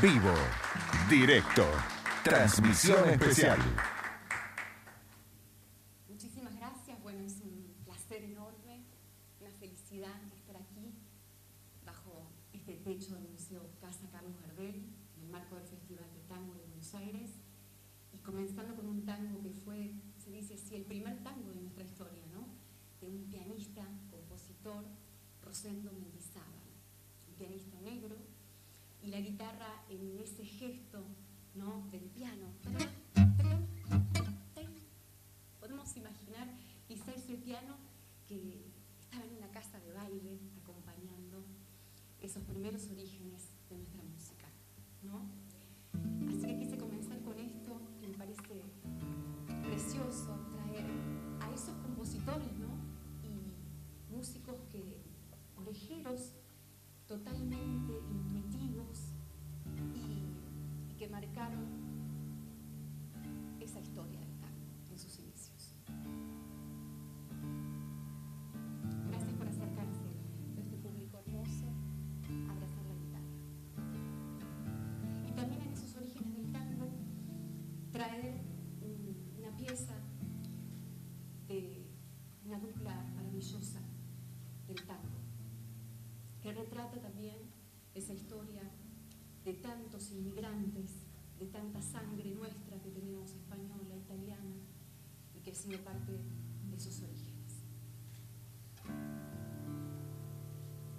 Vivo, directo, transmisión especial. Esos primeros orígenes de nuestra música, ¿no? Así que quise comenzar con esto, que me parece precioso traer a esos compositores, esa historia de tantos inmigrantes, de tanta sangre nuestra que tenemos española, italiana, y que ha sido parte de esos orígenes.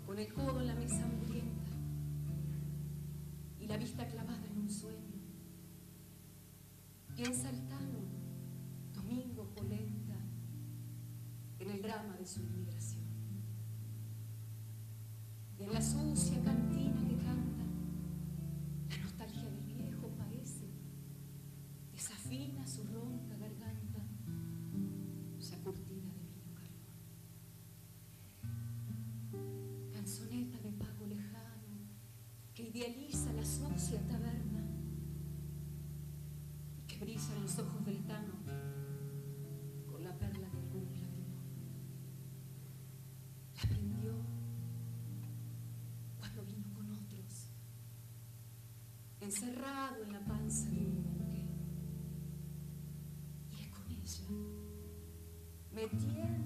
Con el codo en la mesa hambrienta y la vista clavada en un sueño, piensa el Tano, Domingo Polenta, en el drama de su inmigración. Y en la sucia cantina idealiza la sucia taberna que brilla en los ojos del Tano con la perla de algún lagrimón. La prendió cuando vino con otros, encerrado en la panza de un buque. Y es con ella, metiendo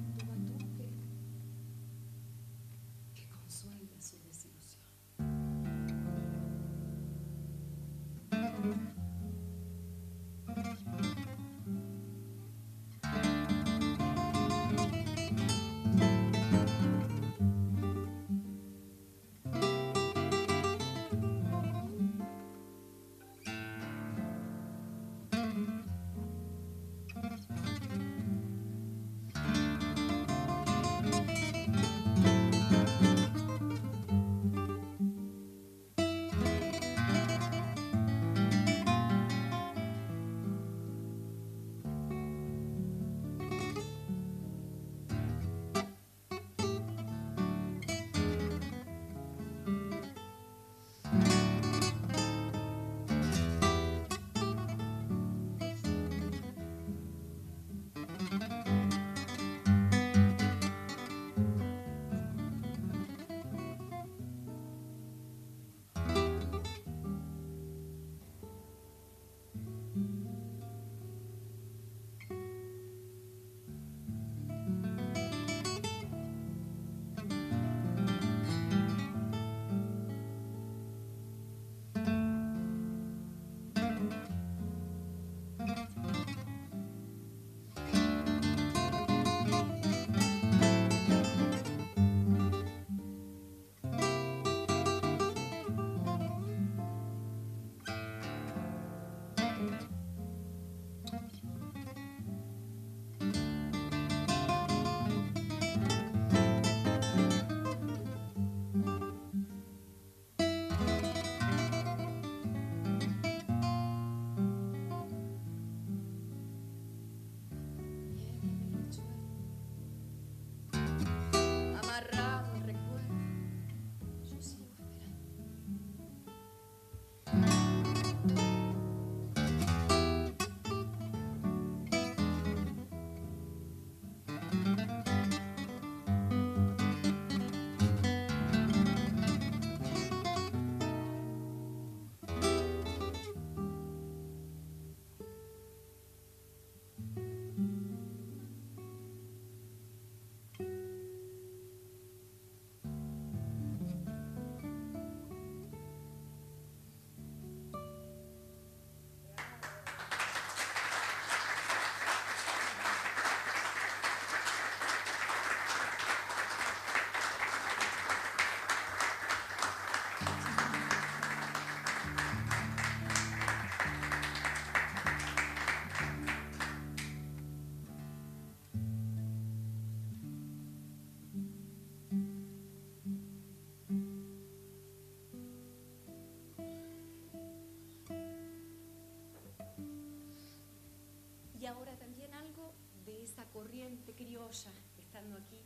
y ahora también algo de esa corriente criolla, estando aquí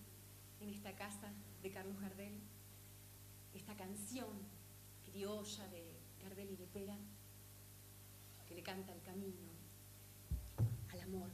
en esta casa de Carlos Gardel, esta canción criolla de Gardel y de Pera, que le canta el camino al amor.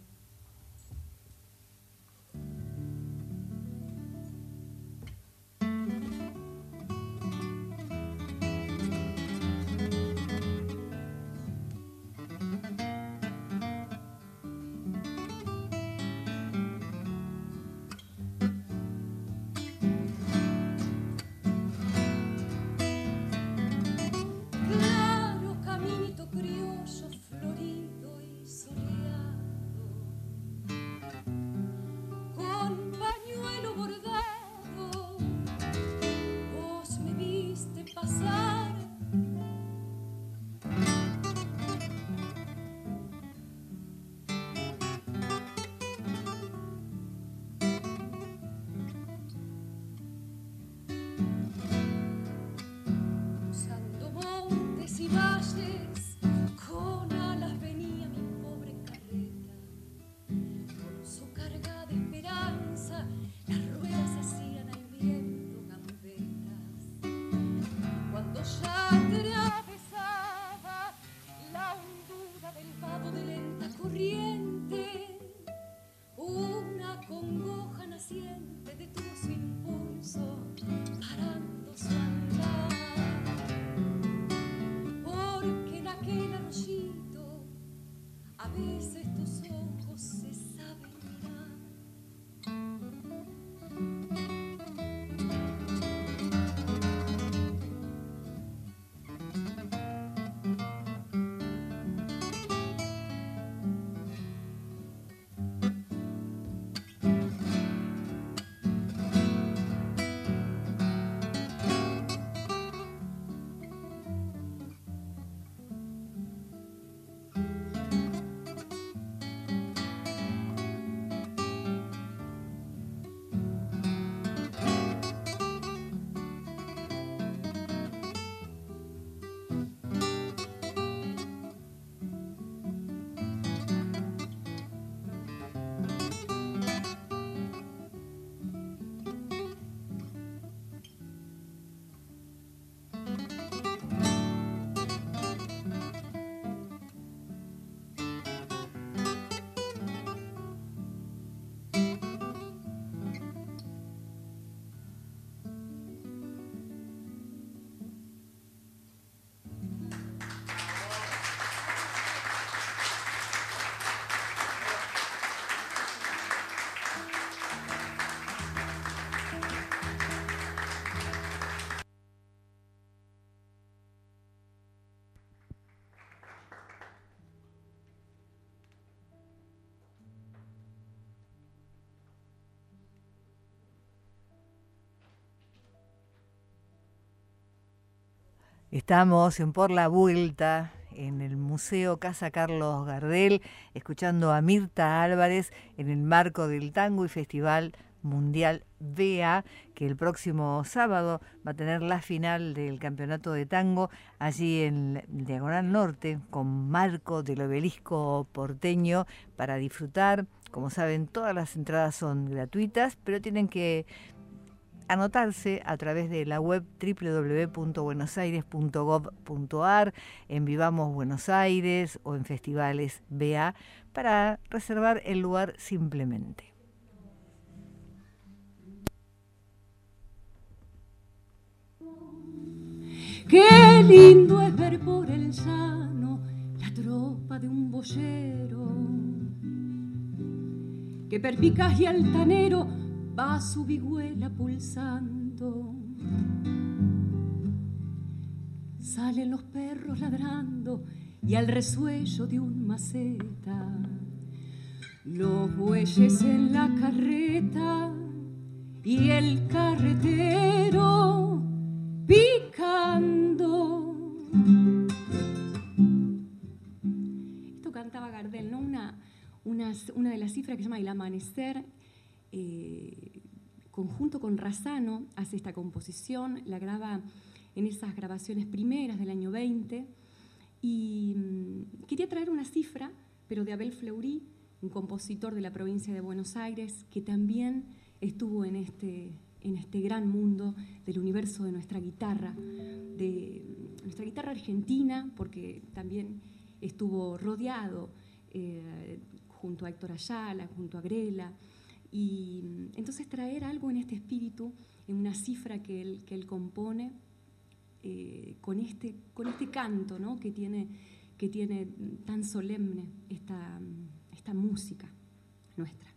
Estamos en Por la Vuelta en el Museo Casa Carlos Gardel, escuchando a Mirta Álvarez en el marco del Tango y Festival Mundial BEA, que el próximo sábado va a tener la final del Campeonato de Tango allí en Diagonal Norte, con marco del obelisco porteño para disfrutar. Como saben, todas las entradas son gratuitas, pero tienen que anotarse a través de la web www.buenosaires.gov.ar, en Vivamos Buenos Aires o en Festivales BA para reservar el lugar simplemente. Qué lindo es ver por el llano la tropa de un boyero que perpicaz y altanero va su vihuela pulsando. Salen los perros ladrando y al resuello de un maceta. Los bueyes en la carreta y el carretero picando. Esto cantaba Gardel, ¿no? Una, una, una de las cifras que se llama El Amanecer eh, conjunto con Razano hace esta composición, la graba en esas grabaciones primeras del año 20 y mm, quería traer una cifra, pero de Abel Fleury, un compositor de la provincia de Buenos Aires que también estuvo en este, en este gran mundo del universo de nuestra guitarra, de nuestra guitarra argentina, porque también estuvo rodeado eh, junto a Héctor Ayala, junto a Grela, y entonces traer algo en este espíritu, en una cifra que él, que él compone, eh, con, este, con este canto ¿no? que, tiene, que tiene tan solemne esta, esta música nuestra.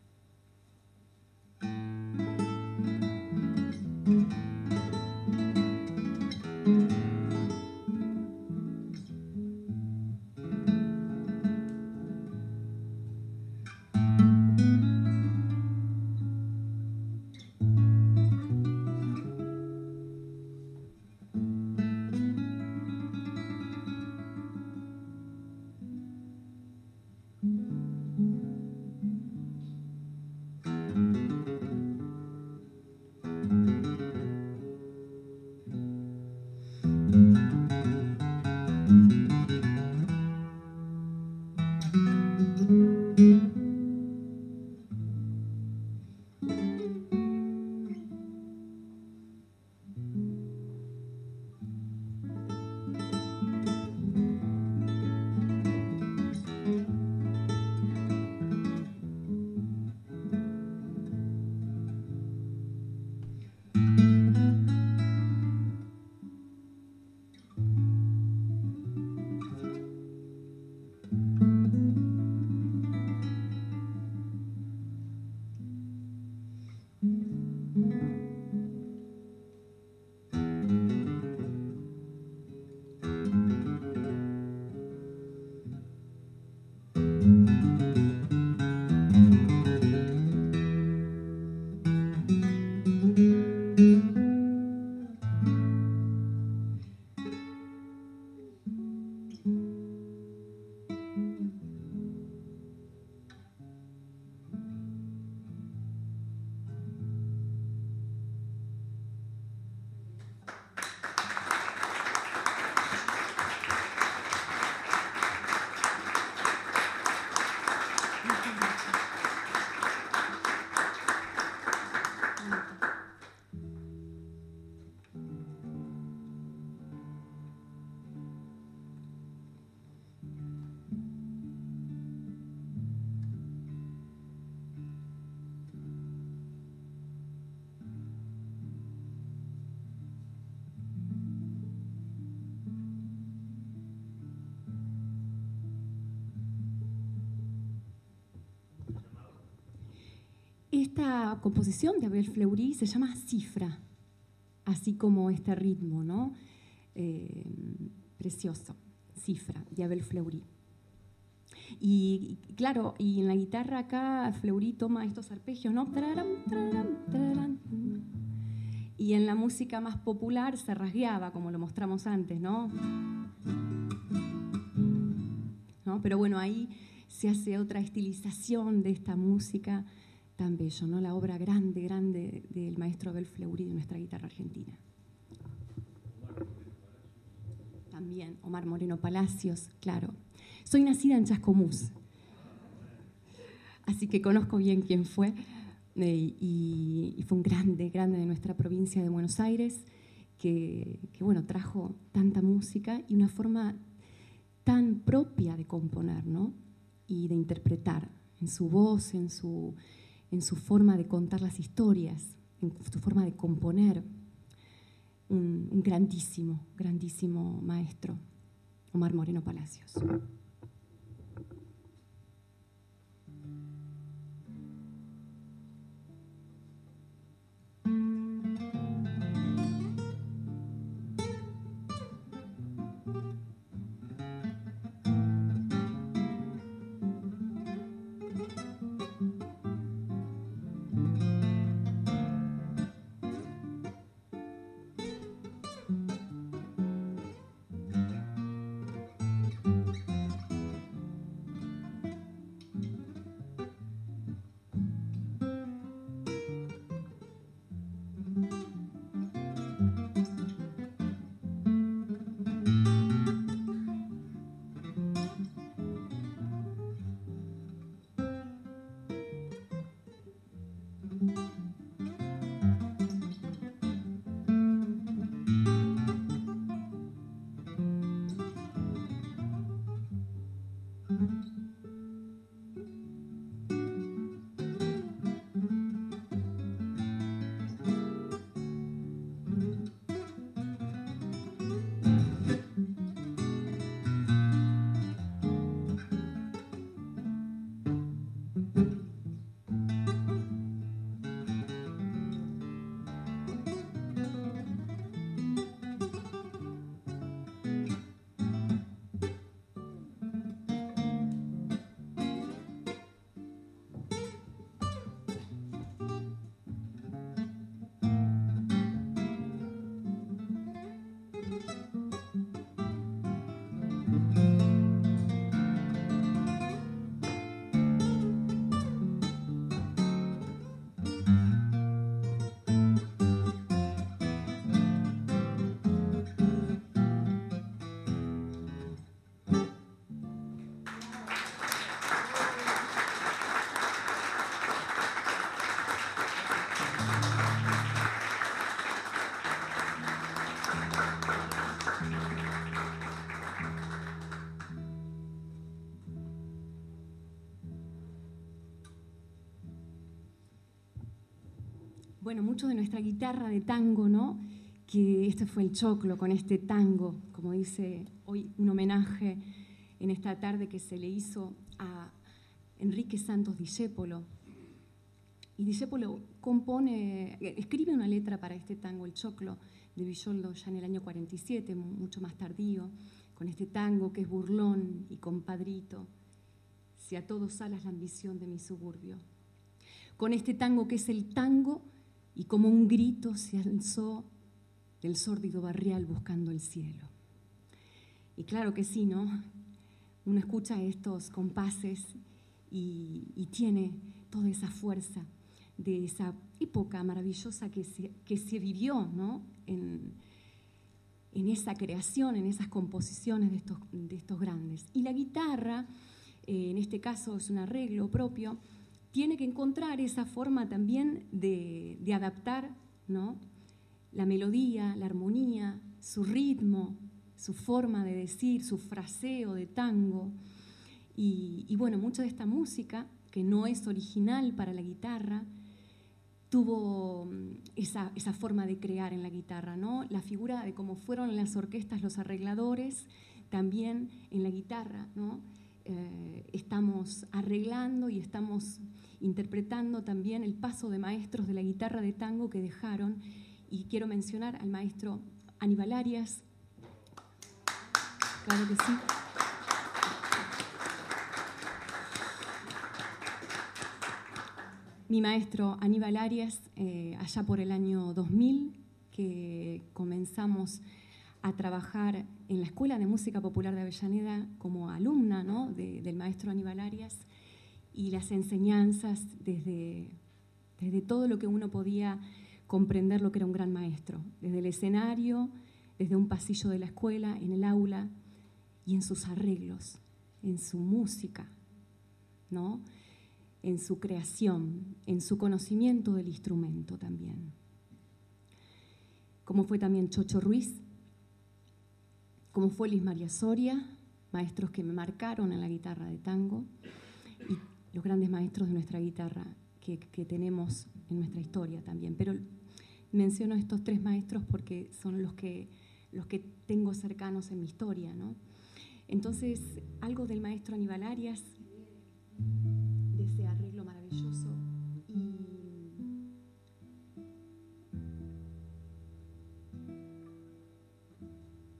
Esta composición de Abel Fleury se llama cifra, así como este ritmo, ¿no? Eh, precioso, cifra, de Abel Fleury. Y, claro, y en la guitarra acá Fleury toma estos arpegios, ¿no? y en la música más popular se rasgueaba, como lo mostramos antes, ¿no? ¿no? Pero bueno, ahí se hace otra estilización de esta música tan bello, ¿no? La obra grande, grande del maestro Abel Fleury de nuestra guitarra argentina. También Omar Moreno Palacios, claro. Soy nacida en Chascomús, así que conozco bien quién fue eh, y, fue un grande, grande de nuestra provincia de Buenos Aires que, que, bueno, trajo tanta música y una forma tan propia de componer, ¿no? Y de interpretar en su voz, en su, en su forma de contar las historias, en su forma de componer. Un, un grandísimo, grandísimo maestro, Omar Moreno Palacios. Bueno, mucho de nuestra guitarra de tango, ¿no? Que este fue el choclo con este tango, como dice hoy un homenaje en esta tarde que se le hizo a Enrique Santos Discépolo. Y Discépolo compone, escribe una letra para este tango, el choclo, de Villoldo ya en el año 47, mucho más tardío, con este tango que es burlón y compadrito, si a todos alas la ambición de mi suburbio. Con este tango que es el tango y como un grito se alzó del sórdido barrial buscando el cielo. Y claro que sí, ¿no? Uno escucha estos compases y, tiene toda esa fuerza de esa época maravillosa que se, vivió ¿no? en, esa creación, en esas composiciones de estos, de estos grandes. Y la guitarra, eh, en este caso es un arreglo propio, tiene que encontrar esa forma también de, adaptar ¿no? la melodía, la armonía, su ritmo, su forma de decir, su fraseo de tango. Y, bueno, mucha de esta música, que no es original para la guitarra, tuvo mm, esa, forma de crear en la guitarra, ¿no? La figura de cómo fueron las orquestas los arregladores, también en la guitarra, ¿no? Eh, estamos arreglando y estamos interpretando también el paso de maestros de la guitarra de tango que dejaron. Y quiero mencionar al maestro Aníbal Arias. Claro que sí. mi maestro Aníbal Arias, eh, allá por el año 2000, que comenzamos a trabajar en la Escuela de Música Popular de Avellaneda como alumna del maestro Aníbal Arias y las enseñanzas desde, desde todo lo que uno podía comprender lo que era un gran maestro, desde el escenario, desde un pasillo de la escuela, en el aula y en sus arreglos, en su música, ¿no? en su creación, en su conocimiento del instrumento también. Como fue también Chocho Ruiz, como fue Luis María Soria, maestros que me marcaron en la guitarra de tango, y los grandes maestros de nuestra guitarra que, tenemos en nuestra historia también. Pero menciono estos tres maestros porque son los que, los que tengo cercanos en mi historia. ¿no? Entonces, algo del maestro Aníbal Arias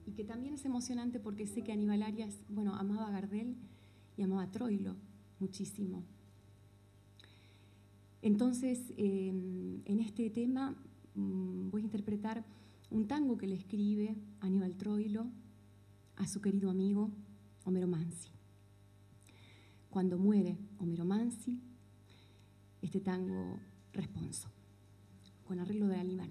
y, que también es emocionante porque sé que Aníbal Arias, bueno, amaba a Gardel y amaba a Troilo muchísimo. Entonces, em, en este tema mm, voy a interpretar un tango que le escribe Aníbal Troilo a su querido amigo Homero Mansi. Cuando muere Homero Mansi, este tango responso, con arreglo de Aníbal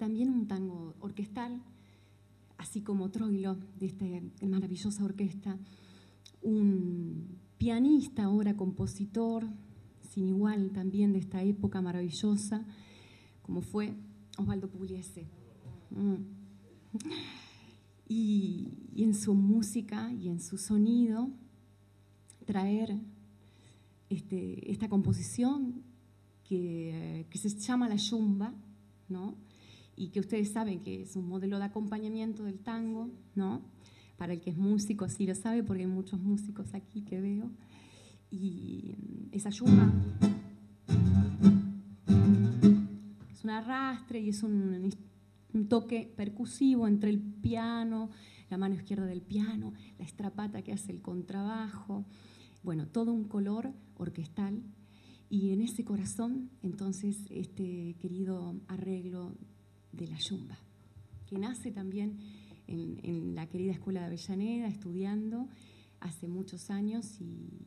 también un tango orquestal, así como Troilo, de esta maravillosa orquesta, un pianista, ahora compositor, sin igual también de esta época maravillosa, como fue Osvaldo Pugliese. Mm. Y, en su música y en su sonido traer este, esta composición que, que, se llama la yumba, ¿no? Y que ustedes saben que es un modelo de acompañamiento del tango, ¿no? para el que es músico sí lo sabe, porque hay muchos músicos aquí que veo, y esa yumba es un arrastre y es un, un toque percusivo entre el piano, la mano izquierda del piano, la estrapata que hace el contrabajo, bueno, todo un color orquestal. Y en ese corazón, entonces, este querido arreglo de la yumba, que nace también en, la querida Escuela de Avellaneda, estudiando hace muchos años, y,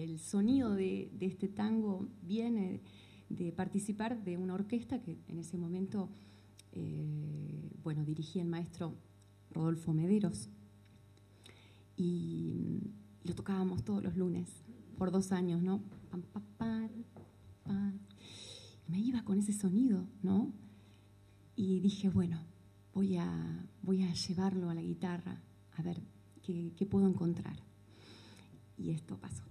el sonido de, este tango viene de participar de una orquesta que en ese momento eh, bueno, dirigía el maestro Rodolfo Mederos y lo tocábamos todos los lunes por dos años, ¿no? Me iba con ese sonido, ¿no? Y dije, bueno, voy a, voy a llevarlo a la guitarra a ver qué, qué puedo encontrar. Y esto pasó.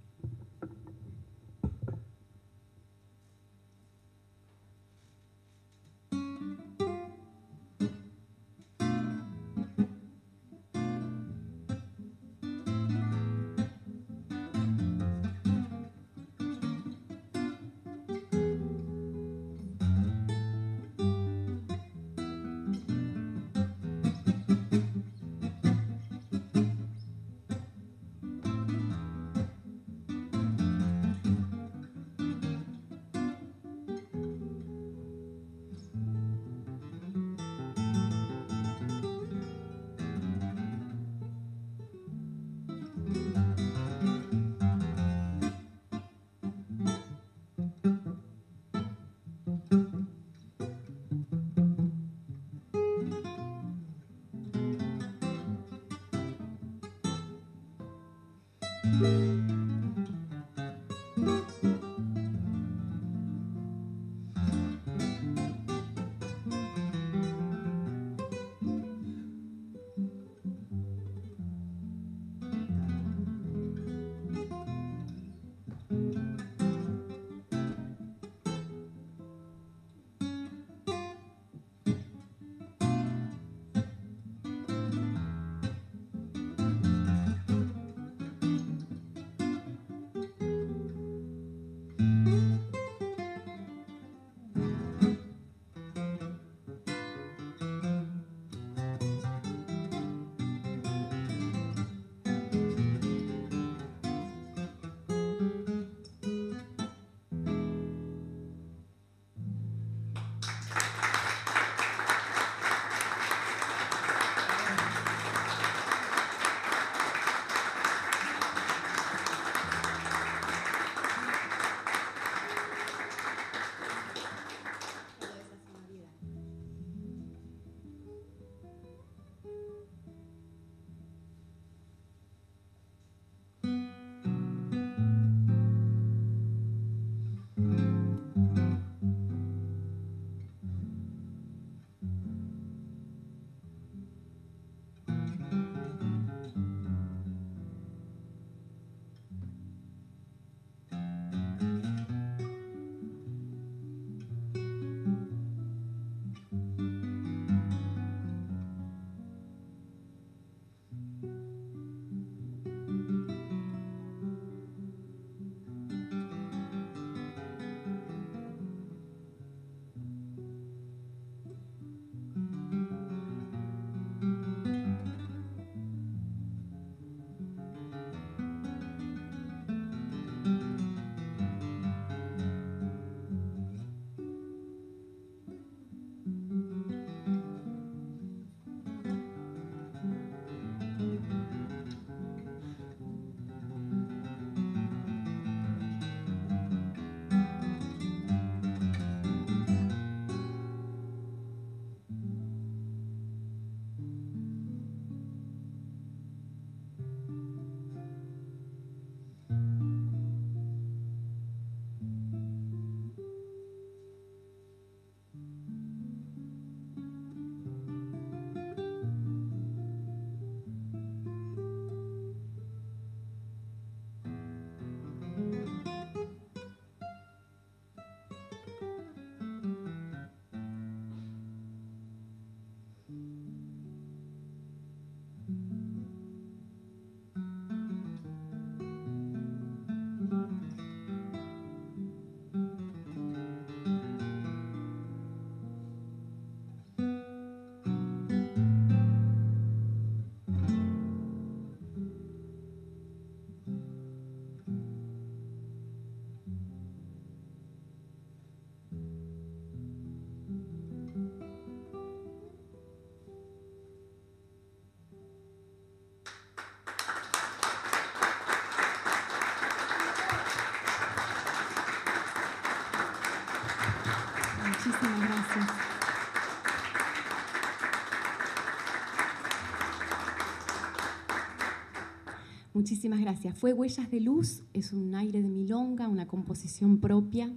Muchísimas gracias. Fue Huellas de Luz, es un aire de milonga, una composición propia.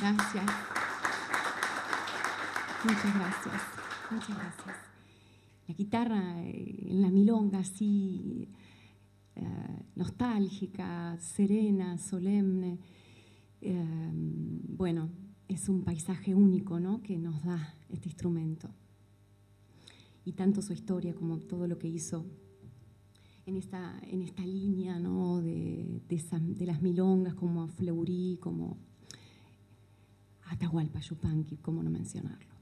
Gracias. Muchas gracias. Muchas gracias. La guitarra eh, en la milonga así eh, nostálgica, serena, solemne. eh, bueno, es un paisaje único ¿no? que nos da este instrumento. Y tanto su historia como todo lo que hizo en esta, en esta línea ¿no? de, de de las milongas, como Fleury, como Atahualpa Yupanqui, cómo no mencionarlo.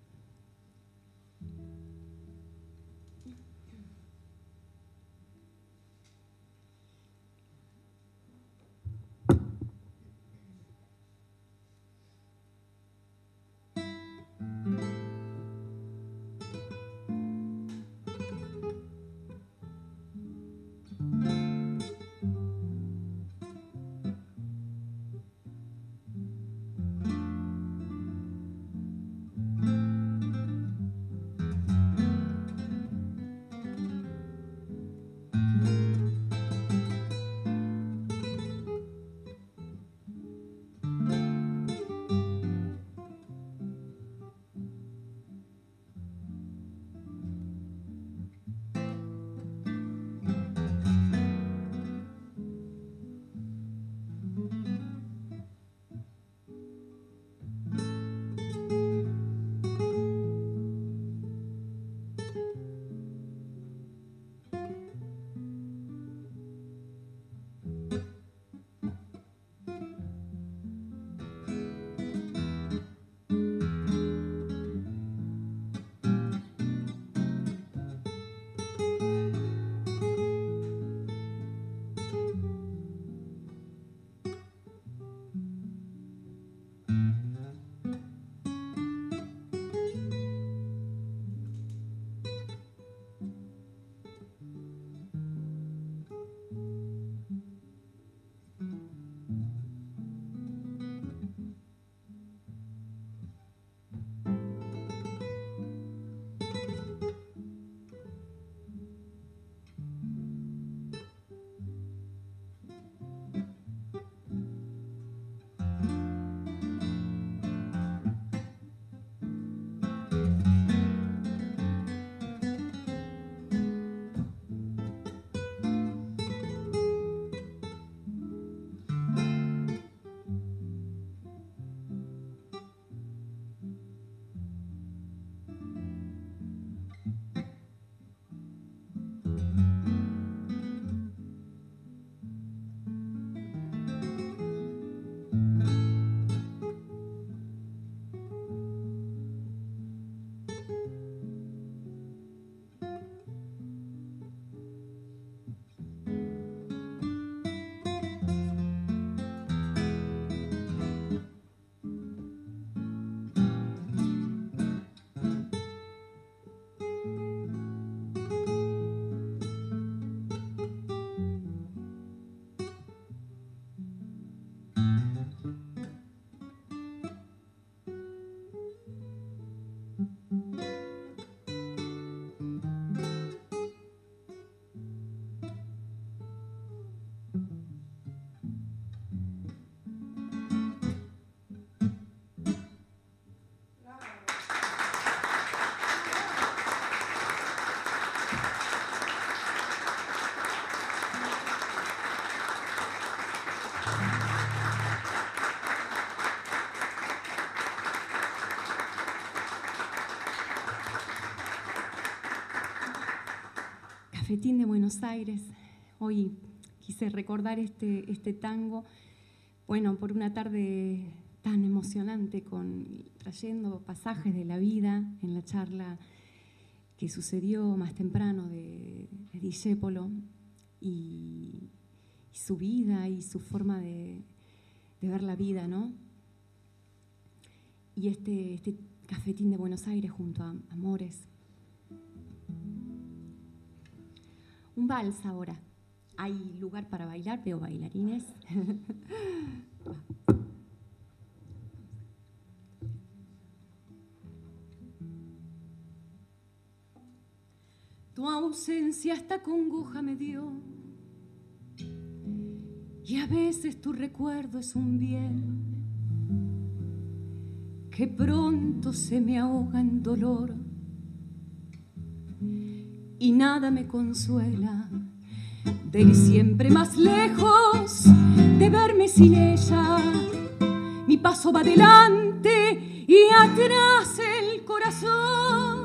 Cafetín de Buenos Aires. Hoy quise recordar este, este tango, bueno, por una tarde tan emocionante, con, trayendo pasajes de la vida en la charla que sucedió más temprano de, de y su vida y su forma de, de ver la vida, ¿no? Y este, este cafetín de Buenos Aires junto a Amores. Un vals ahora. Hay lugar para bailar, veo bailarines. Tu ausencia esta congoja me dio y a veces tu recuerdo es un bien que pronto se me ahoga en dolor y nada me consuela de ir siempre más lejos, de verme sin ella. Mi paso va adelante y atrás el corazón.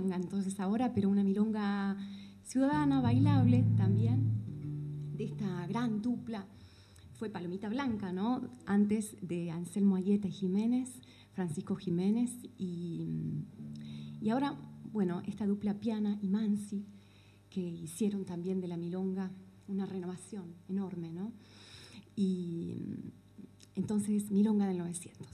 Entonces ahora, pero una milonga ciudadana, bailable también, de esta gran dupla. Fue Palomita Blanca, ¿no? Antes de Anselmo Ayeta y Jiménez, Francisco Jiménez, y, y ahora, bueno, esta dupla Piana y Mansi, que hicieron también de la milonga una renovación enorme, ¿no? Y entonces, milonga del 900.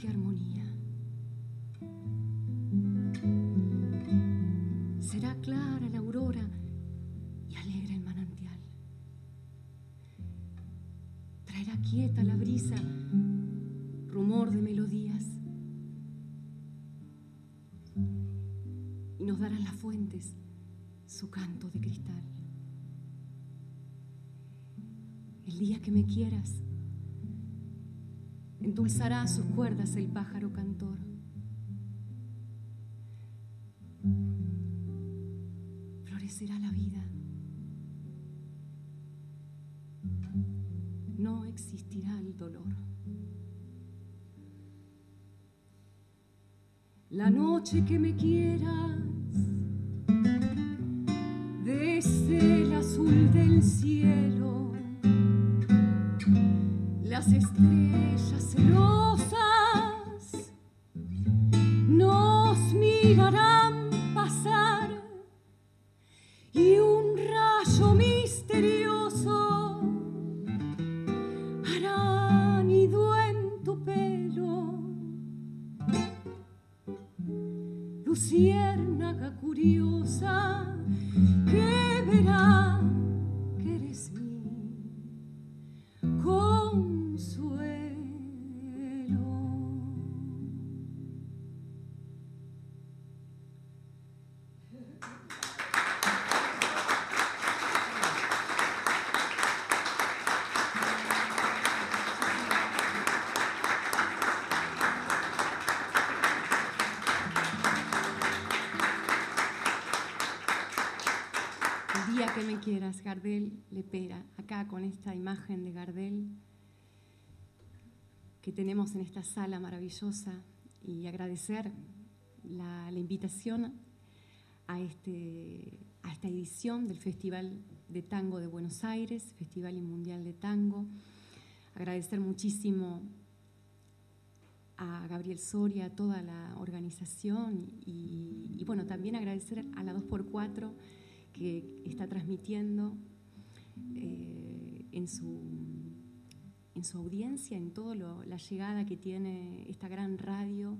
Armonía. Será clara la aurora y alegre el manantial. Traerá quieta la brisa, rumor de melodías. Y nos darán las fuentes su canto de cristal. El día que me quieras, endulzará sus cuerdas el pájaro cantor. Florecerá la vida. No existirá el dolor. La noche que me quieras, desde el azul del cielo, las estrellas celosas que tenemos en esta sala maravillosa y agradecer la, invitación a, este, a esta edición del Festival de Tango de Buenos Aires, Festival Mundial de Tango. Agradecer muchísimo a Gabriel Soria, a toda la organización y, y bueno, también agradecer a la 2x4 que está transmitiendo eh, en, su, en su audiencia, en toda la llegada que tiene esta gran radio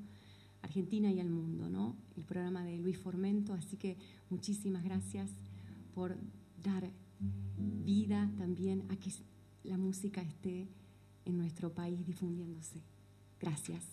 argentina y al mundo, ¿no? El programa de Luis Formento, así que muchísimas gracias por dar vida también a que la música esté en nuestro país difundiéndose. Gracias.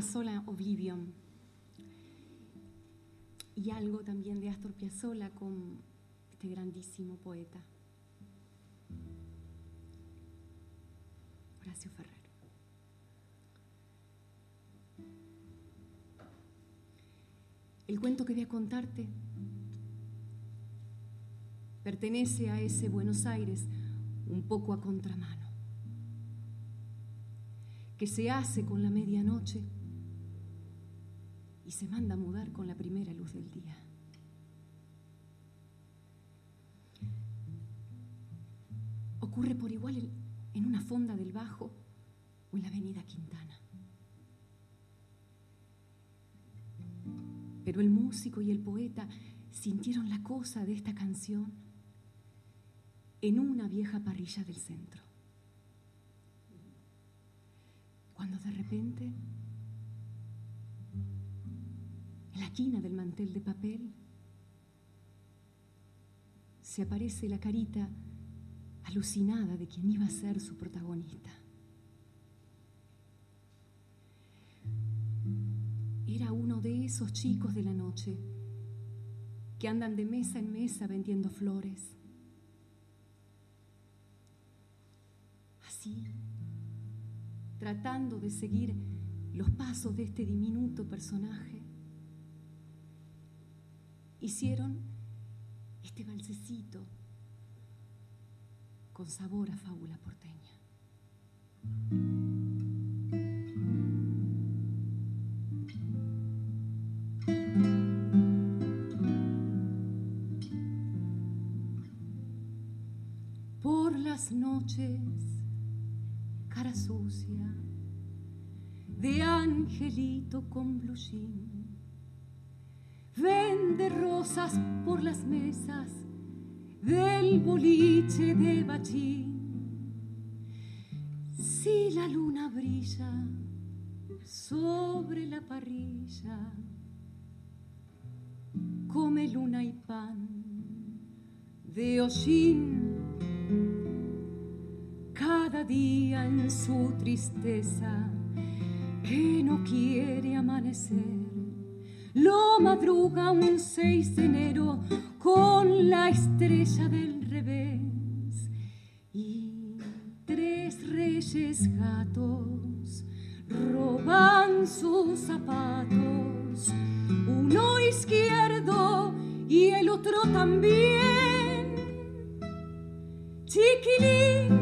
Piazzolla, Oblivion. Y algo también de Astor Piazzolla con este grandísimo poeta. Horacio Ferrer. El cuento que voy a contarte pertenece a ese Buenos Aires un poco a contramano, que se hace con la medianoche y se manda a mudar con la primera luz del día. Ocurre por igual en una fonda del Bajo o en la avenida Quintana. Pero el músico y el poeta sintieron la cosa de esta canción en una vieja parrilla del centro. Cuando de repente, en la quina del mantel de papel, se aparece la carita alucinada de quien iba a ser su protagonista. Era uno de esos chicos de la noche que andan de mesa en mesa vendiendo flores tratando de seguir los pasos de este diminuto personaje, hicieron este balsecito con sabor a fábula porteña. Por las noches cara sucia de angelito con blusín. Vende rosas por las mesas del boliche de bachín. Si la luna brilla sobre la parrilla, come luna y pan de hollín cada día en su tristeza que no quiere amanecer. Lo madruga un 6 de enero con la estrella del revés y tres reyes gatos roban sus zapatos, uno izquierdo y el otro también. Chiquilín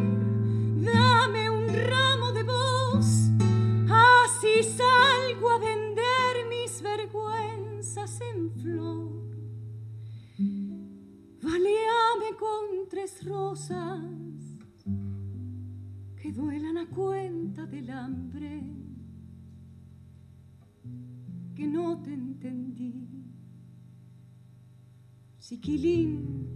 en flor. Valíame con tres rosas que duelan a cuenta del hambre que no te entendí. Siquilín.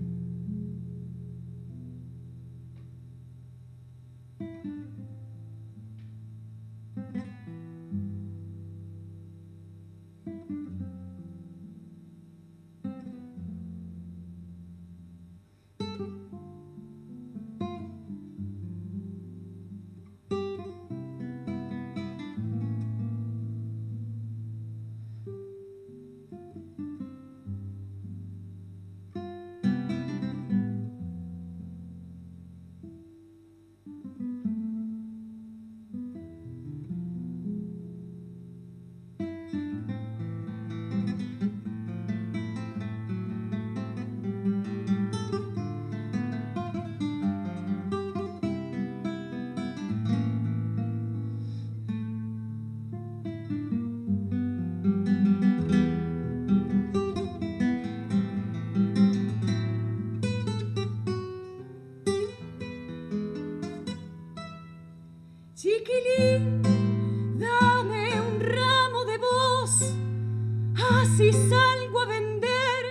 si salgo a vender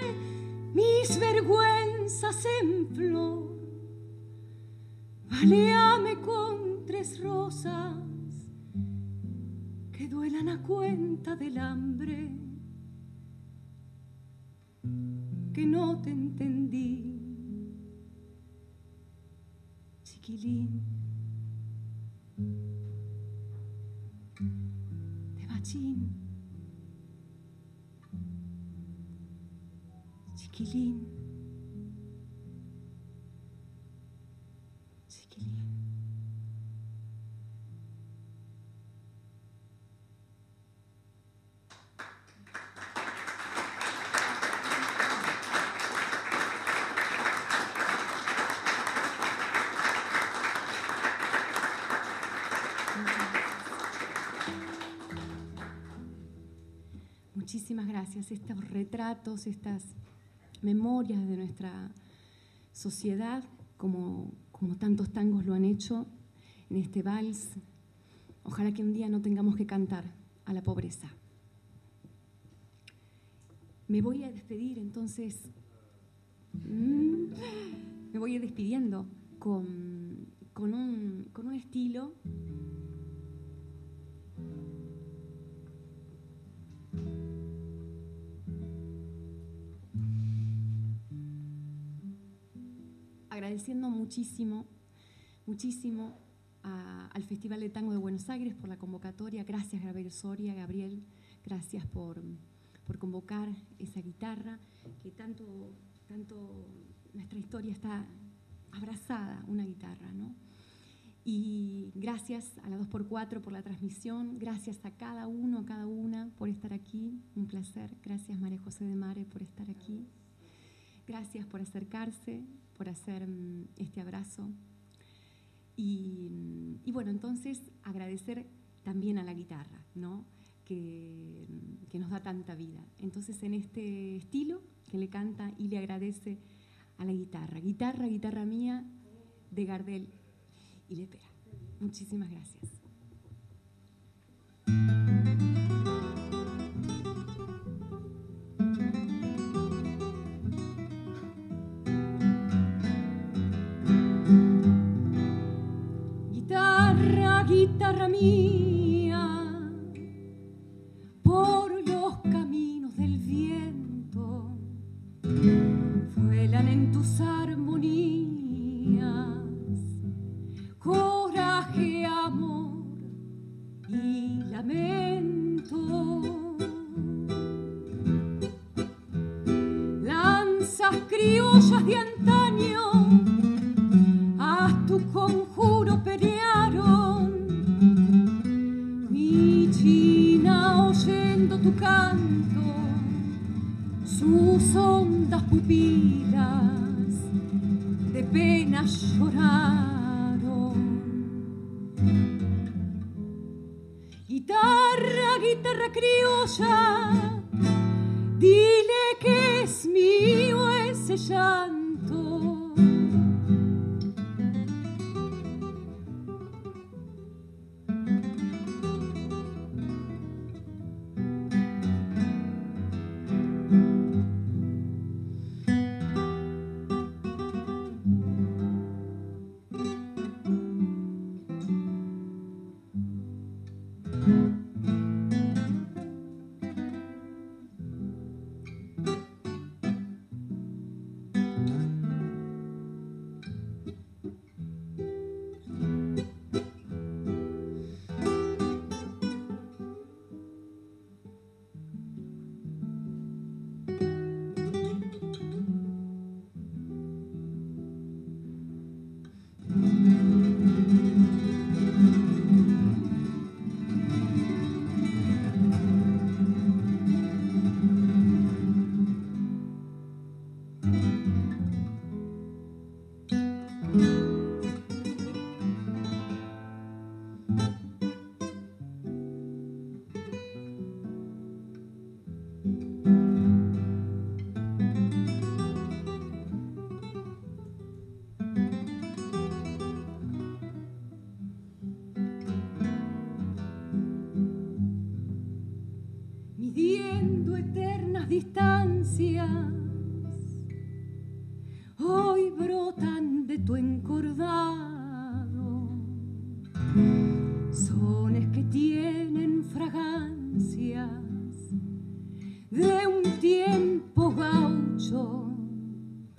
mis vergüenzas en flor. Baleame con tres rosas que duelan a cuenta del hambre. Que no te entendí, chiquilín. Te bachín. Chiquilín, chiquilín. Muchísimas gracias. Estos retratos, estas memorias de nuestra sociedad, como, como tantos tangos lo han hecho en este vals. Ojalá que un día no tengamos que cantar a la pobreza. Me voy a despedir entonces. mm, Me voy a ir despidiendo con, con un, con un estilo agradeciendo muchísimo, muchísimo al Festival de Tango de Buenos Aires por la convocatoria. Gracias, Gabriel Soria, Gabriel, gracias por, por convocar esa guitarra, que tanto, tanto nuestra historia está abrazada, una guitarra, ¿no? Y gracias a la 2x4 por la transmisión, gracias a cada uno, a cada una por estar aquí, un placer. Gracias María José de Mare por estar aquí. Gracias por acercarse, por hacer mm, este abrazo. Y, mm, y bueno, entonces agradecer también a la guitarra, ¿no? que, mm, que nos da tanta vida. Entonces en este estilo que le canta y le agradece a la guitarra. Guitarra, guitarra mía, de Gardel y Lepera. Muchísimas gracias. Guitarra, guitarra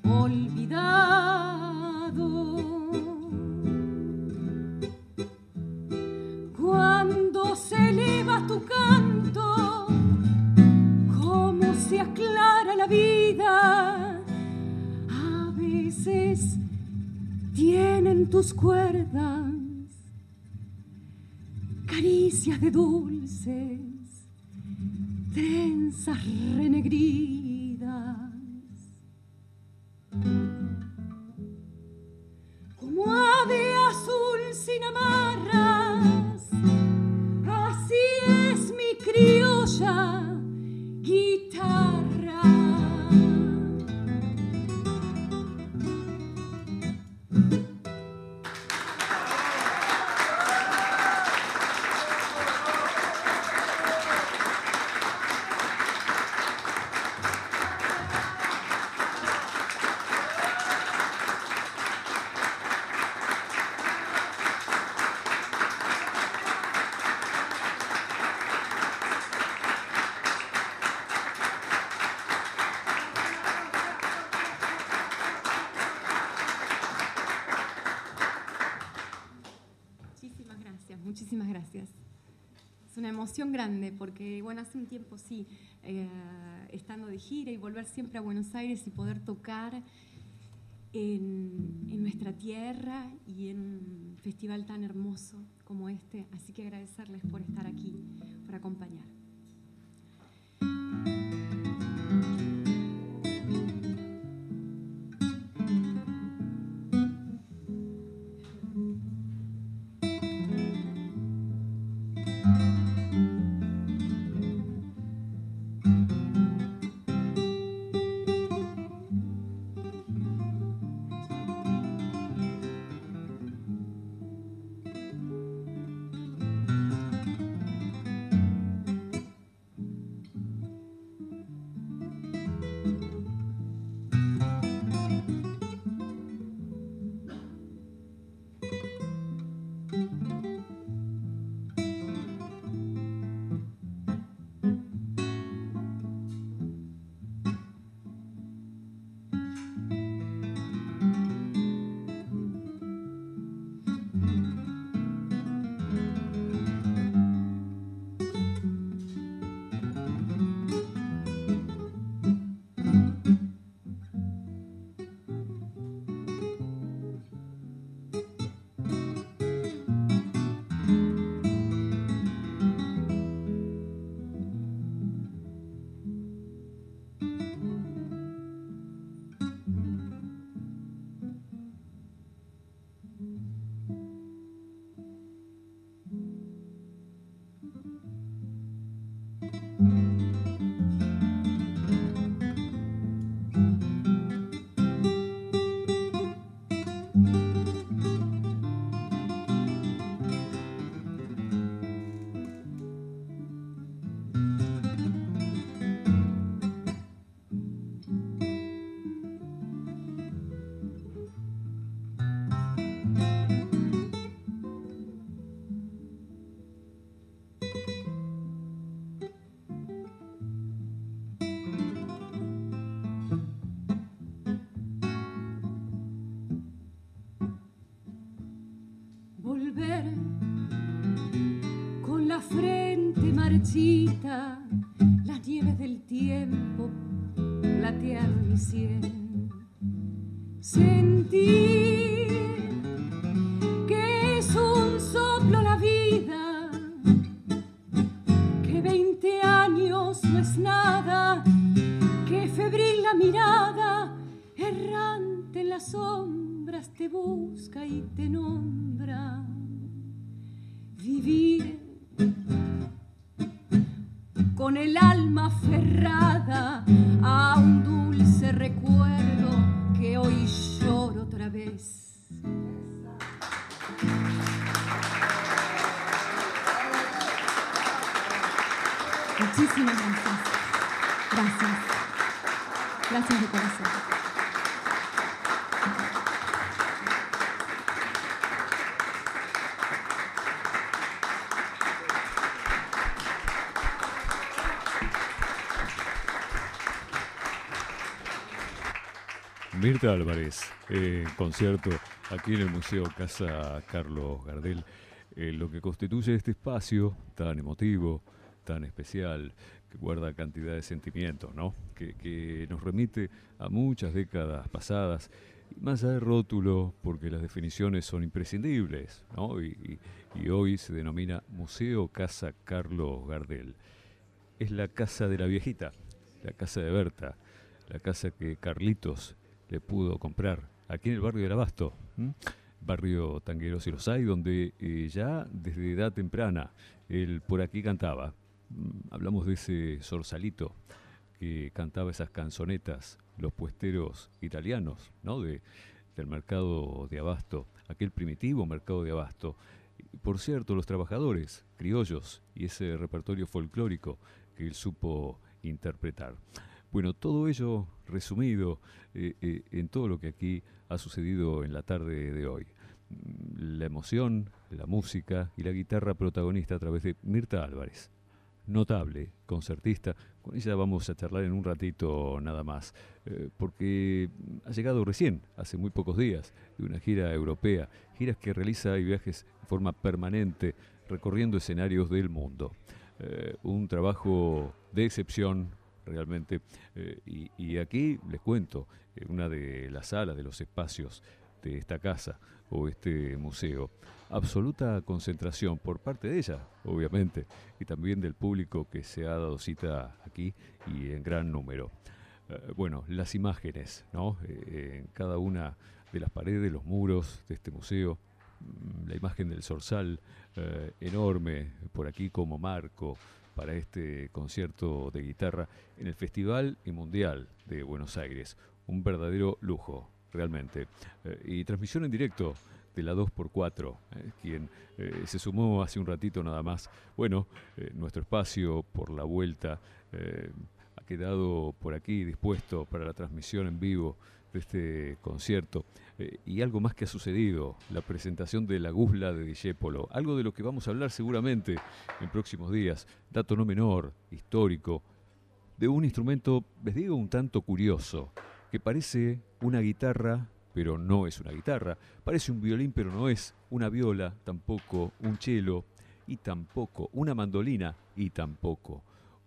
olvidado. Cuando se eleva tu canto, como se aclara la vida, a veces tienen tus cuerdas caricias de dulces, trenzas renegridas porque, bueno, hace un tiempo sí, eh, estando de gira y volver siempre a Buenos Aires y poder tocar en nuestra tierra y en un festival tan hermoso como este. Así que agradecerles por estar aquí, por acompañar. Mirta Álvarez, eh, concierto aquí en el Museo Casa Carlos Gardel, eh, lo que constituye este espacio tan emotivo, tan especial, que guarda cantidad de sentimientos, ¿no? que, nos remite a muchas décadas pasadas más allá de rótulo, porque las definiciones son imprescindibles, ¿no? y hoy se denomina Museo Casa Carlos Gardel. Es la casa de la viejita, la casa de Berta, la casa que Carlitos le pudo comprar aquí en el barrio del Abasto, barrio Tangueros y los hay, donde eh, ya desde edad temprana él por aquí cantaba. Mm, hablamos de ese sorsalito que cantaba esas canzonetas, los puesteros italianos, ¿no? De, del mercado de Abasto, aquel primitivo mercado de Abasto. Por cierto, los trabajadores, criollos y ese repertorio folclórico que él supo interpretar. Bueno, todo ello resumido eh, eh, en todo lo que aquí ha sucedido en la tarde de hoy. Mm, la emoción, la música y la guitarra protagonista a través de Mirta Álvarez. Notable, concertista, con ella vamos a charlar en un ratito nada más, eh, porque ha llegado recién, hace muy pocos días, de una gira europea, giras que realiza y viajes de forma permanente, recorriendo escenarios del mundo. un trabajo de excepción, realmente. Eh, y, aquí les cuento, en una de las salas, de los espacios de esta casa o este museo, absoluta concentración por parte de ella, obviamente, y también del público que se ha dado cita aquí y en gran número. Eh, bueno, las imágenes, ¿no? Eh, en cada una de las paredes, los muros de este museo, mm, la imagen del zorzal enorme por aquí como marco, para este concierto de guitarra en el Festival y Mundial de Buenos Aires. Un verdadero lujo, realmente. Eh, y transmisión en directo de la 2x4, eh, quien eh, se sumó hace un ratito nada más. Bueno, nuestro espacio por la vuelta ha quedado por aquí dispuesto para la transmisión en vivo de este concierto. Eh, y algo más que ha sucedido, la presentación de la Guzla de Dijépolo, algo de lo que vamos a hablar seguramente en próximos días, dato no menor, histórico, de un instrumento, les digo, un tanto curioso, que parece una guitarra, pero no es una guitarra, parece un violín, pero no es una viola, tampoco un cello, y tampoco una mandolina, y tampoco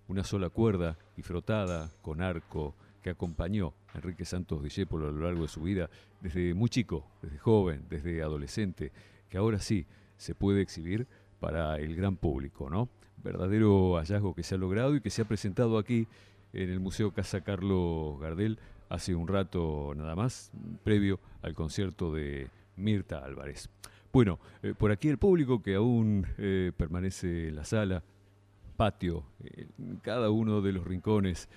una sola cuerda y frotada con arco que acompañó a Enrique Santos Discépolo a lo largo de su vida, desde muy chico, desde joven, desde adolescente, que ahora sí se puede exhibir para el gran público, ¿no? Verdadero hallazgo que se ha logrado y que se ha presentado aquí en el Museo Casa Carlos Gardel hace un rato nada más, previo al concierto de Mirta Álvarez. Bueno, eh, por aquí el público que aún eh, permanece en la sala, patio, en cada uno de los rincones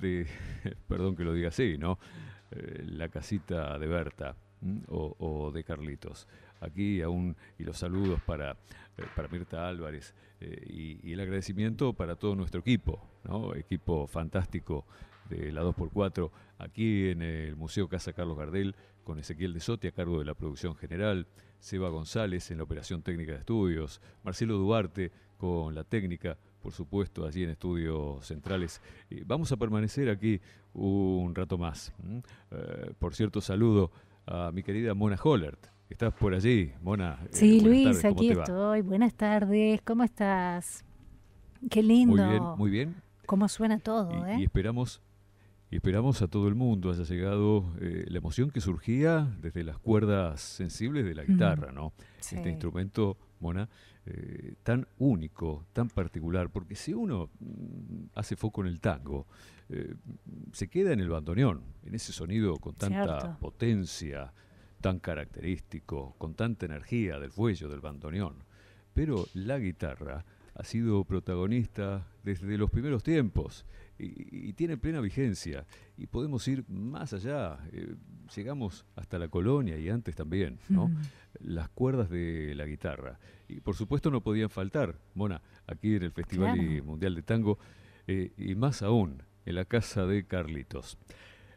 de, perdón que lo diga así, ¿no? Eh, la casita de Berta o, de Carlitos. Aquí aún, y los saludos para, eh, para Mirta Álvarez eh, y, el agradecimiento para todo nuestro equipo, ¿no? Equipo fantástico de la 2x4 aquí en el Museo Casa Carlos Gardel con Ezequiel de Soti a cargo de la producción general, Seba González en la operación técnica de estudios, Marcelo Duarte con la técnica, por supuesto, allí en Estudios Centrales. vamos a permanecer aquí un rato más. Eh, por cierto, saludo a mi querida Mona Hollert. ¿Estás por allí, Mona? Eh, sí, Luis, aquí estoy. Buenas tardes, ¿cómo estás? Qué lindo. Muy bien, muy bien. ¿Cómo suena todo, y, eh? esperamos y esperamos a todo el mundo haya llegado la emoción que surgía desde las cuerdas sensibles de la guitarra, ¿no? Este instrumento, Mona, eh, tan único, tan particular, porque si uno mm, hace foco en el tango, eh, se queda en el bandoneón, en ese sonido con tanta potencia, tan característico, con tanta energía del fuello del bandoneón. Pero la guitarra ha sido protagonista desde los primeros tiempos y, tiene plena vigencia y podemos ir más allá, eh, llegamos hasta la colonia y antes también, ¿no? Las cuerdas de la guitarra. Y por supuesto no podían faltar, Mona, aquí en el Festival Mundial de Tango eh, y más aún en la casa de Carlitos.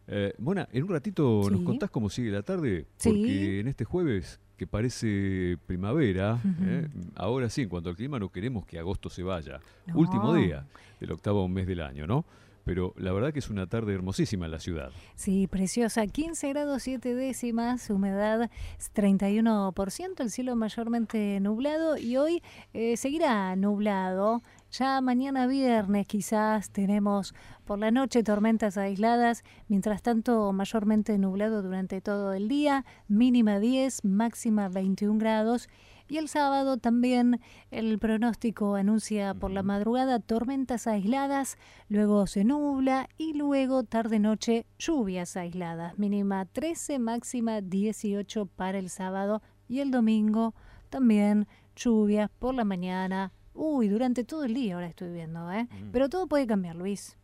Eh, Mona, en un ratito nos contás cómo sigue la tarde, porque en este jueves que parece primavera, ¿eh? ahora sí, en cuanto al clima no queremos que agosto se vaya, último día del octavo mes del año, ¿no? Pero la verdad que es una tarde hermosísima en la ciudad. Sí, preciosa. 15 grados 7 décimas, humedad 31%, el cielo mayormente nublado y hoy eh, seguirá nublado. Ya mañana viernes quizás tenemos por la noche tormentas aisladas, mientras tanto mayormente nublado durante todo el día, mínima 10, máxima 21 grados y el sábado también el pronóstico anuncia por la madrugada tormentas aisladas, luego se nubla y luego tarde-noche lluvias aisladas. Mínima 13, máxima 18 para el sábado y el domingo también lluvias por la mañana. Uy, durante todo el día ahora estoy viendo, ¿eh? Pero todo puede cambiar, Luis.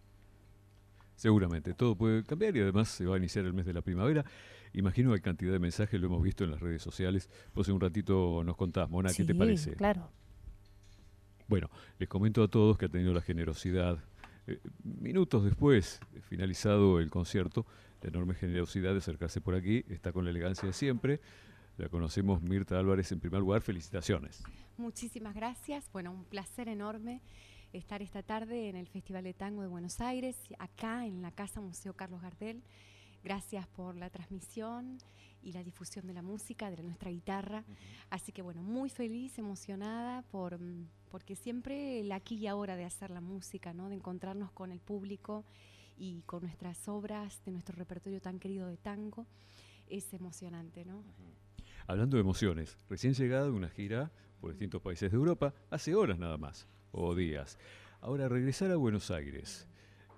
Seguramente, todo puede cambiar y además se va a iniciar el mes de la primavera. Imagino que cantidad de mensajes lo hemos visto en las redes sociales. Pues un ratito nos contás, Mona, ¿qué te parece? Claro. Bueno, les comento a todos que ha tenido la generosidad, eh, minutos después, finalizado el concierto, la enorme generosidad de acercarse por aquí, está con la elegancia de siempre. La conocemos Mirta Álvarez en primer lugar, felicitaciones. Muchísimas gracias, bueno, un placer enorme estar esta tarde en el Festival de Tango de Buenos Aires, acá en la Casa Museo Carlos Gardel. Gracias por la transmisión y la difusión de la música, de nuestra guitarra. Así que bueno, muy feliz, emocionada por porque siempre el aquí y ahora de hacer la música, ¿no? de encontrarnos con el público y con nuestras obras de nuestro repertorio tan querido de tango, es emocionante, ¿no? Hablando de emociones, recién llegado de una gira por distintos países de Europa, hace horas nada más, o días. Ahora regresar a Buenos Aires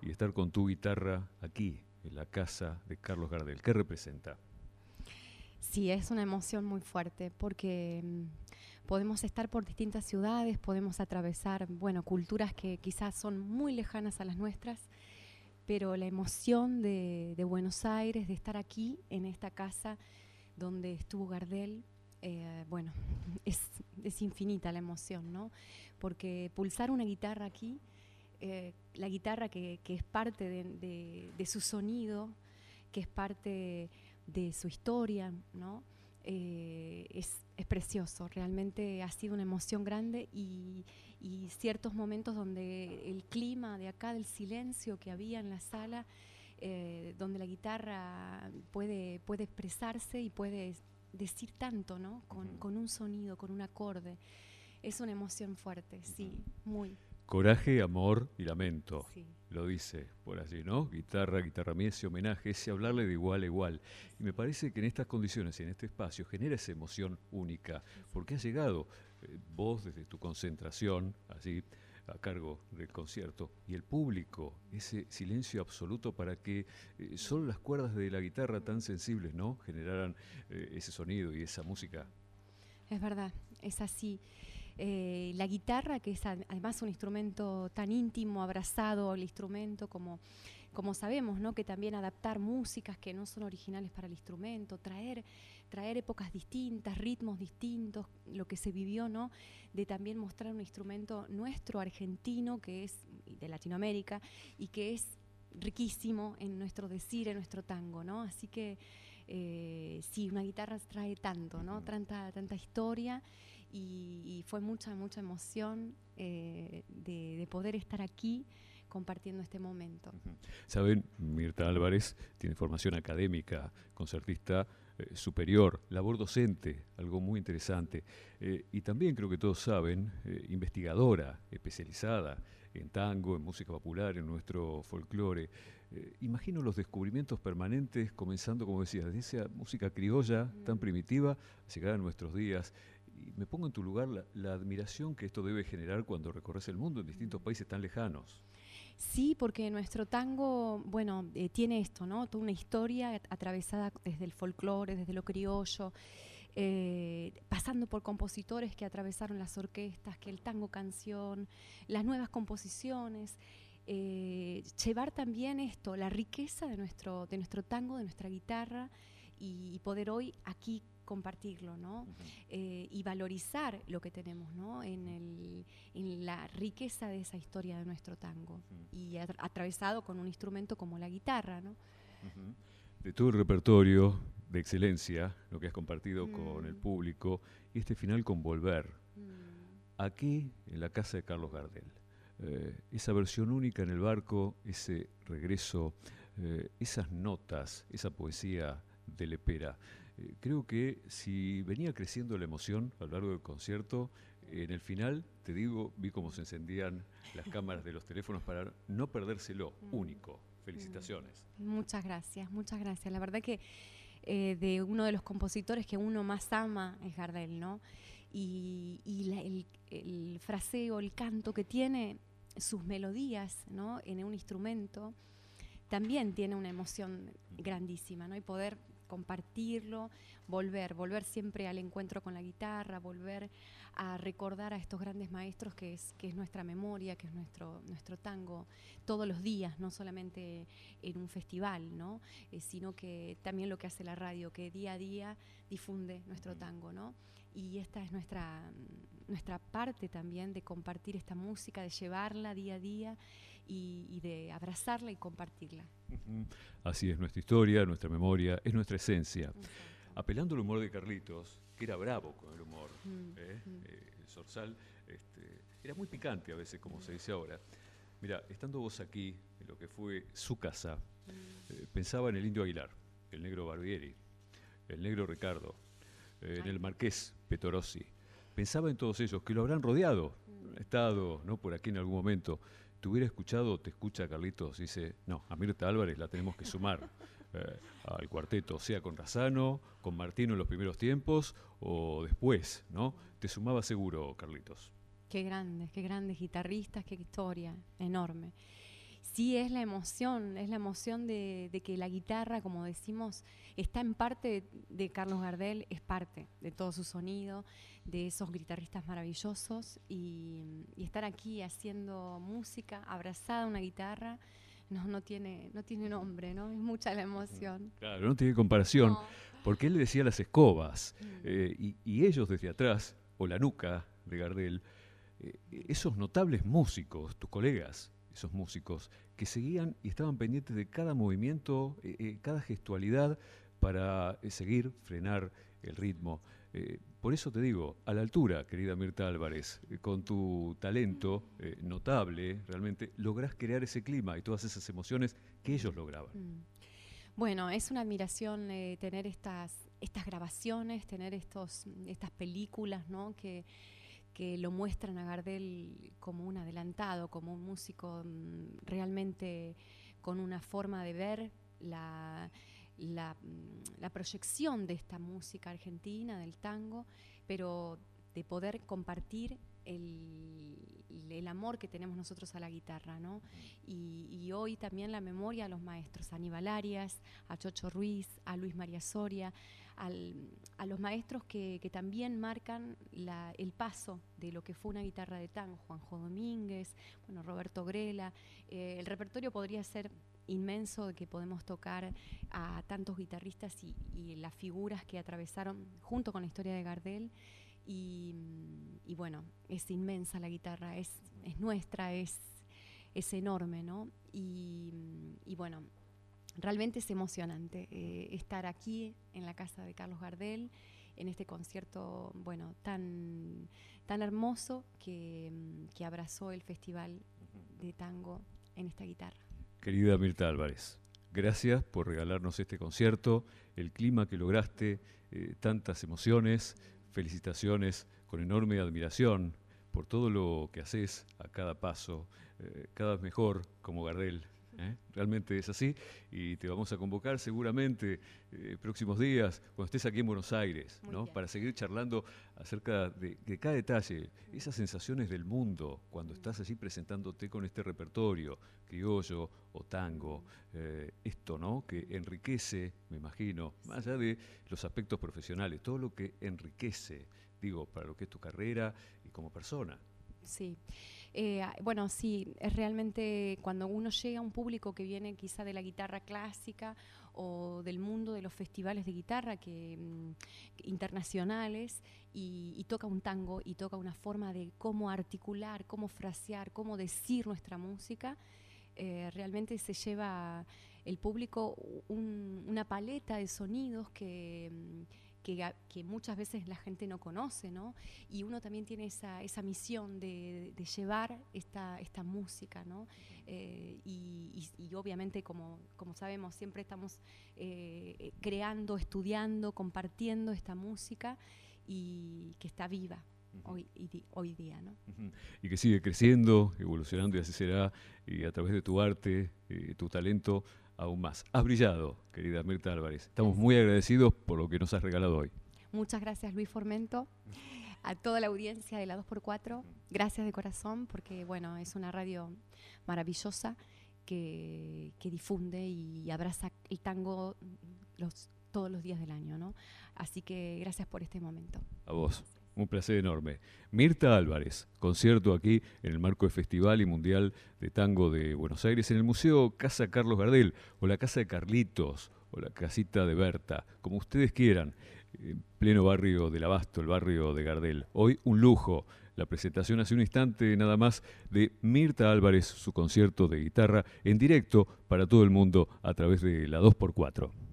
y estar con tu guitarra aquí, la casa de Carlos Gardel. ¿Qué representa? Sí, es una emoción muy fuerte porque mm, podemos estar por distintas ciudades, podemos atravesar, bueno, culturas que quizás son muy lejanas a las nuestras, pero la emoción de, Buenos Aires, de estar aquí, en esta casa donde estuvo Gardel, eh, bueno, es, infinita la emoción, ¿no? Porque pulsar una guitarra aquí eh, la guitarra que, es parte de, su sonido, que es parte de su historia, ¿no? Eh, es, precioso, realmente ha sido una emoción grande y, ciertos momentos donde el clima de acá, del silencio que había en la sala, eh, donde la guitarra puede, puede expresarse y puede decir tanto, ¿no? Con, con un sonido, con un acorde. Es una emoción fuerte, sí, muy. Coraje, amor y lamento. Lo dice por allí, ¿no? Guitarra, guitarra mía, ese homenaje, ese hablarle de igual a igual. Y me parece que en estas condiciones y en este espacio genera esa emoción única, porque ha llegado eh, vos desde tu concentración, allí a cargo del concierto, y el público, ese silencio absoluto para que eh, solo las cuerdas de la guitarra tan sensibles, ¿no? Generaran eh, ese sonido y esa música. Es verdad, es así. Eh, la guitarra, que es además un instrumento tan íntimo, abrazado al instrumento, como, como sabemos, ¿no? que también adaptar músicas que no son originales para el instrumento, traer, traer épocas distintas, ritmos distintos, lo que se vivió, ¿no? de también mostrar un instrumento nuestro, argentino, que es de Latinoamérica, y que es riquísimo en nuestro decir, en nuestro tango, ¿no? Así que eh, sí, una guitarra trae tanto, ¿no? Tanta, tanta historia y, fue mucha, mucha emoción eh, de, poder estar aquí compartiendo este momento. Saben, Mirta Álvarez tiene formación académica, concertista eh, superior, labor docente, algo muy interesante, eh, y también creo que todos saben, investigadora especializada en tango, en música popular, en nuestro folclore. imagino los descubrimientos permanentes, comenzando, como decías, desde esa música criolla tan primitiva, a llegar a nuestros días me pongo en tu lugar la, admiración que esto debe generar cuando recorres el mundo en distintos países tan lejanos. Sí, porque nuestro tango, bueno, eh, tiene esto, ¿no? Toda una historia atravesada desde el folclore, desde lo criollo, eh, pasando por compositores que atravesaron las orquestas, que el tango canción, las nuevas composiciones. Eh, llevar también esto, la riqueza de nuestro, de nuestro tango, de nuestra guitarra, y poder hoy aquí compartirlo, ¿no? Eh, y valorizar lo que tenemos, ¿no? En, el, en, la riqueza de esa historia de nuestro tango y atravesado con un instrumento como la guitarra, ¿no? De todo el repertorio de excelencia, lo que has compartido con el mm. público y este final con Volver, mm. aquí en la casa de Carlos Gardel. eh, esa versión única en el barco, ese regreso, eh, esas notas, esa poesía de Lepera. Eh, creo que si venía creciendo la emoción a lo largo del concierto, en el final, te digo, vi cómo se encendían las cámaras de los teléfonos para no perdérselo, Mm. único. Felicitaciones. Muchas gracias, muchas gracias. La verdad que eh, de uno de los compositores que uno más ama es Gardel, ¿no? Y, y la- el, el fraseo, el canto que tiene, sus melodías, ¿no? En un instrumento, también tiene una emoción grandísima, ¿no? Y poder compartirlo, volver, volver siempre al encuentro con la guitarra, volver a recordar a estos grandes maestros que es, que es nuestra memoria, que es nuestro, nuestro tango, todos los días, no solamente en un festival, ¿no? Eh, sino que también lo que hace la radio, que día a día difunde nuestro tango, ¿no? Y esta es nuestra, nuestra parte también de compartir esta música, de llevarla día a día y, y de abrazarla y compartirla. Así es nuestra historia, nuestra memoria, es nuestra esencia. Apelando al humor de Carlitos, que era bravo con el humor, Mm, ¿eh? mm. Eh, el Zorzal este, era muy picante a veces, como se dice ahora. Mira, estando vos aquí, en lo que fue su casa, eh, pensaba en el Indio Aguilar, el negro Barbieri, el negro Ricardo, eh, en el marqués Petorossi. Pensaba en todos ellos, que lo habrán rodeado, estado ¿no? por aquí en algún momento. Te hubiera escuchado, te escucha Carlitos, dice, no, a Mirta Álvarez la tenemos que sumar eh, al cuarteto, sea con Razano, con Martino en los primeros tiempos o después, ¿no? Te sumaba seguro, Carlitos. Qué grandes, qué grandes guitarristas, qué historia enorme. Sí, es la emoción, es la emoción de, de que la guitarra, como decimos, está en parte de, de Carlos Gardel, es parte de todo su sonido, de esos guitarristas maravillosos y, y estar aquí haciendo música, abrazada a una guitarra, no, no, tiene, no tiene nombre, ¿no? Es mucha la emoción. Claro, no tiene comparación, No. porque él le decía las escobas, eh, y, y ellos desde atrás, o la nuca de Gardel, eh, esos notables músicos, tus colegas, esos músicos, que seguían y estaban pendientes de cada movimiento, eh, eh, cada gestualidad para eh, seguir, frenar el ritmo. Por eso te digo, a la altura, querida Mirta Álvarez, con tu talento notable, realmente lográs crear ese clima y todas esas emociones que ellos lograban. Mm. Bueno, es una admiración tener estas, estas grabaciones, tener estos, estas películas, ¿no? Que, que lo muestran a Gardel como un adelantado, como un músico mm, realmente con una forma de ver la, mm, la proyección de esta música argentina, del tango, pero de poder compartir el, el amor que tenemos nosotros a la guitarra, ¿no? Y, y hoy también la memoria a los maestros, a Aníbal Arias, a Chocho Ruiz, a Luis María Soria, al- a los maestros que, que también marcan la- el paso de lo que fue una guitarra de tango, Juanjo Domínguez, bueno, Roberto Grela. Eh, el repertorio podría ser inmenso de que podemos tocar a tantos guitarristas y, y las figuras que atravesaron junto con la historia de Gardel. Y, y bueno, es inmensa la guitarra, es, es nuestra, es, es enorme, ¿no? Y, y bueno, realmente es emocionante eh, estar aquí en la casa de Carlos Gardel, en este concierto, bueno, tan, tan hermoso que, que abrazó el Festival de Tango en esta guitarra. Querida Mirta Álvarez, gracias por regalarnos este concierto, el clima que lograste, eh, tantas emociones, felicitaciones con enorme admiración por todo lo que haces a cada paso, eh, cada vez mejor como Gardel. ¿Eh? Realmente es así y te vamos a convocar seguramente eh, próximos días cuando estés aquí en Buenos Aires, ¿no? para seguir charlando acerca de, de cada detalle, esas sensaciones del mundo cuando estás allí presentándote con este repertorio criollo o tango, eh, esto ¿no? que enriquece, me imagino, más allá de los aspectos profesionales, todo lo que enriquece, digo, para lo que es tu carrera y como persona. Sí. Eh, bueno, sí, es realmente cuando uno llega a un público que viene quizá de la guitarra clásica o del mundo de los festivales de guitarra que, mm, internacionales y, toca un tango y toca una forma de cómo articular, cómo frasear, cómo decir nuestra música, eh, realmente se lleva el público un- una paleta de sonidos que, que, muchas veces la gente no conoce, ¿no? Y uno también tiene esa, esa misión de, llevar esta, esta música, ¿no? Eh, y, obviamente, como, como sabemos, siempre estamos eh, creando, estudiando, compartiendo esta música y que está viva hoy, hoy día. ¿no? Y que sigue creciendo, evolucionando y así será, y a través de tu arte, tu talento, aún más. Has brillado, querida Mirta Álvarez. Estamos muy agradecidos por lo que nos has regalado hoy. Muchas gracias, Luis Formento. A toda la audiencia de la 2x4, gracias de corazón, porque bueno, es una radio maravillosa que, que difunde y abraza el tango los, todos los días del año, ¿no? Así que gracias por este momento. A vos. Un placer enorme. Mirta Álvarez, concierto aquí en el marco del Festival y Mundial de Tango de Buenos Aires en el Museo Casa Carlos Gardel o la Casa de Carlitos o la Casita de Berta, como ustedes quieran, en pleno barrio del Abasto, el barrio de Gardel. Hoy un lujo. La presentación hace un instante nada más de Mirta Álvarez, su concierto de guitarra en directo para todo el mundo a través de la 2x4.